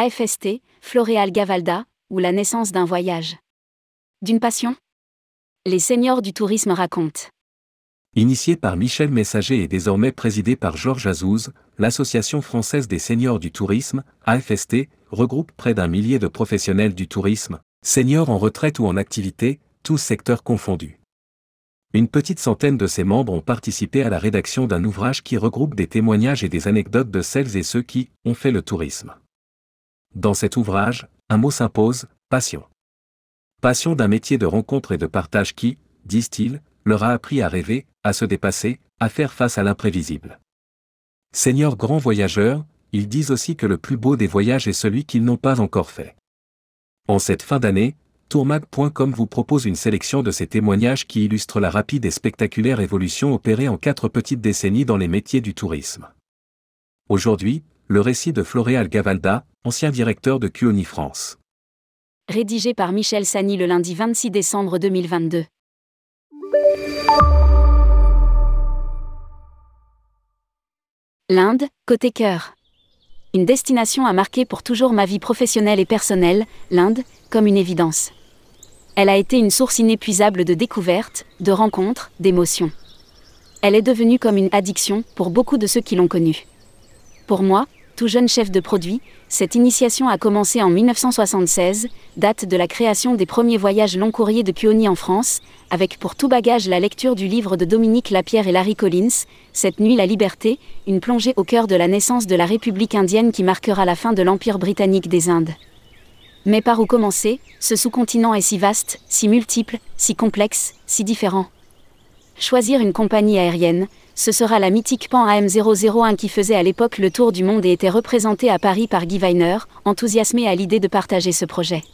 AFST, Floréal Gavalda, ou la naissance d'un voyage. D'une passion? Les seniors du tourisme racontent. Initié par Michel Messager et désormais présidé par Georges Azouz, l'Association française des seniors du tourisme, AFST, regroupe près d'un millier de professionnels du tourisme, seniors en retraite ou en activité, tous secteurs confondus. Une petite centaine de ses membres ont participé à la rédaction d'un ouvrage qui regroupe des témoignages et des anecdotes de celles et ceux qui ont fait le tourisme. Dans cet ouvrage, un mot s'impose, passion. Passion d'un métier de rencontre et de partage qui, disent-ils, leur a appris à rêver, à se dépasser, à faire face à l'imprévisible. Seigneurs grands voyageurs, ils disent aussi que le plus beau des voyages est celui qu'ils n'ont pas encore fait. En cette fin d'année, tourmag.com vous propose une sélection de ces témoignages qui illustrent la rapide et spectaculaire évolution opérée en quatre petites décennies dans les métiers du tourisme. Aujourd'hui, le récit de Floréal Gavalda, ancien directeur de Cuoni France. Rédigé par Michel Sani le lundi 26 décembre 2022. L'Inde, côté cœur. Une destination a marqué pour toujours ma vie professionnelle et personnelle, l'Inde, comme une évidence. Elle a été une source inépuisable de découvertes, de rencontres, d'émotions. Elle est devenue comme une addiction pour beaucoup de ceux qui l'ont connue. Pour moi, tout jeune chef de produit, cette initiation a commencé en 1976, date de la création des premiers voyages long courriers de Cuoni en France, avec pour tout bagage la lecture du livre de Dominique Lapierre et Larry Collins, Cette nuit la liberté, une plongée au cœur de la naissance de la République indienne qui marquera la fin de l'Empire britannique des Indes. Mais par où commencer? Ce sous-continent est si vaste, si multiple, si complexe, si différent. Choisir une compagnie aérienne, ce sera la mythique Pan AM001 qui faisait à l'époque le tour du monde et était représentée à Paris par Guy Weiner, enthousiasmé à l'idée de partager ce projet.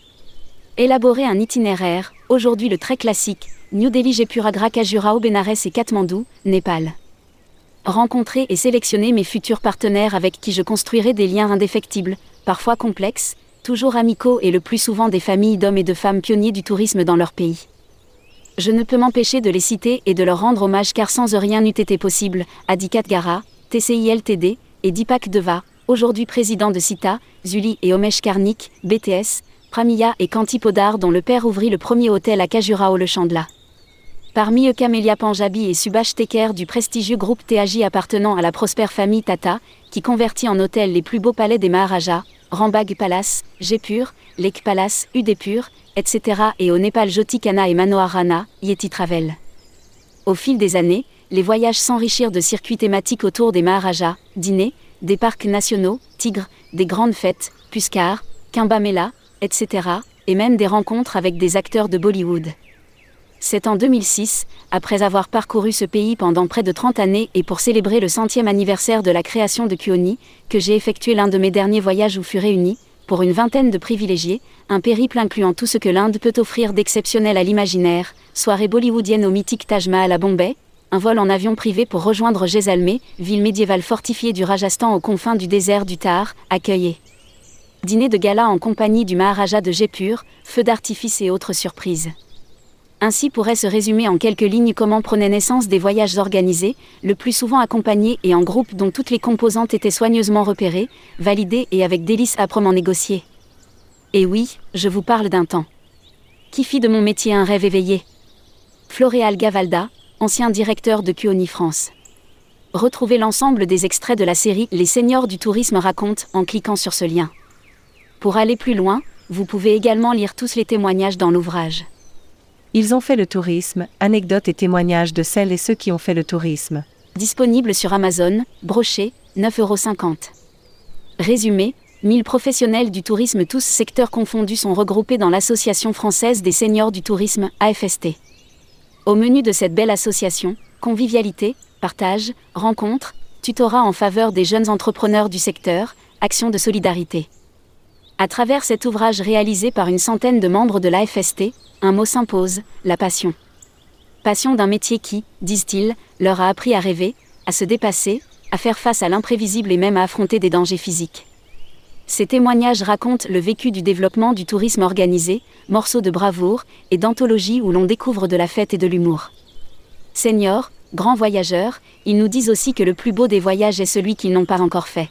Élaborer un itinéraire, aujourd'hui le très classique, New Delhi Jepuragra Kajurao Benares et Katmandou, Népal. Rencontrer et sélectionner mes futurs partenaires avec qui je construirai des liens indéfectibles, parfois complexes, toujours amicaux et le plus souvent des familles d'hommes et de femmes pionniers du tourisme dans leur pays. Je ne peux m'empêcher de les citer et de leur rendre hommage car sans eux rien n'eût été possible, Adikat Gara, TCILTD, et Dipak Deva, aujourd'hui président de CITA, Zuli et Omesh Karnik, BTS, Pramiya et Kantipodar dont le père ouvrit le premier hôtel à Kajurao le Chandla. Parmi eux Camélia Panjabi et Subhash Teker du prestigieux groupe TAJ appartenant à la prospère famille Tata, qui convertit en hôtel les plus beaux palais des Maharajas, Rambag Palace, Jepur, Lake Palace, Udepur, etc. et au Népal Jotikana et Manoharana, Yeti Travel. Au fil des années, les voyages s'enrichirent de circuits thématiques autour des Maharajas, dîners, des parcs nationaux, tigres, des grandes fêtes, Puskar, Kimbamela, etc., et même des rencontres avec des acteurs de Bollywood. C'est en 2006, après avoir parcouru ce pays pendant près de 30 années et pour célébrer le centième anniversaire de la création de Kuoni, que j'ai effectué l'un de mes derniers voyages où fut réunis, pour une vingtaine de privilégiés, un périple incluant tout ce que l'Inde peut offrir d'exceptionnel à l'imaginaire, soirée bollywoodienne au mythique Taj Mahal à Bombay, un vol en avion privé pour rejoindre Jaisalmer, ville médiévale fortifiée du Rajasthan aux confins du désert du Thar, accueillie. Dîner de gala en compagnie du Maharaja de Jaipur, feu d'artifice et autres surprises. Ainsi pourrait se résumer en quelques lignes comment prenaient naissance des voyages organisés, le plus souvent accompagnés et en groupe dont toutes les composantes étaient soigneusement repérées, validées et avec délice âprement négociées. Et oui, je vous parle d'un temps. Qui fit de mon métier un rêve éveillé? Floréal Gavalda, ancien directeur de Cuoni France. Retrouvez l'ensemble des extraits de la série Les seniors du tourisme racontent en cliquant sur ce lien. Pour aller plus loin, vous pouvez également lire tous les témoignages dans l'ouvrage. Ils ont fait le tourisme, anecdotes et témoignages de celles et ceux qui ont fait le tourisme. Disponible sur Amazon, broché, 9,50€. Résumé 1000 professionnels du tourisme tous secteurs confondus sont regroupés dans l'Association française des seniors du tourisme, AFST. Au menu de cette belle association, convivialité, partage, rencontres, tutorat en faveur des jeunes entrepreneurs du secteur, actions de solidarité. À travers cet ouvrage réalisé par une centaine de membres de l'AFST, un mot s'impose, la passion. Passion d'un métier qui, disent-ils, leur a appris à rêver, à se dépasser, à faire face à l'imprévisible et même à affronter des dangers physiques. Ces témoignages racontent le vécu du développement du tourisme organisé, morceaux de bravoure et d'anthologie où l'on découvre de la fête et de l'humour. Seniors, grands voyageurs, ils nous disent aussi que le plus beau des voyages est celui qu'ils n'ont pas encore fait.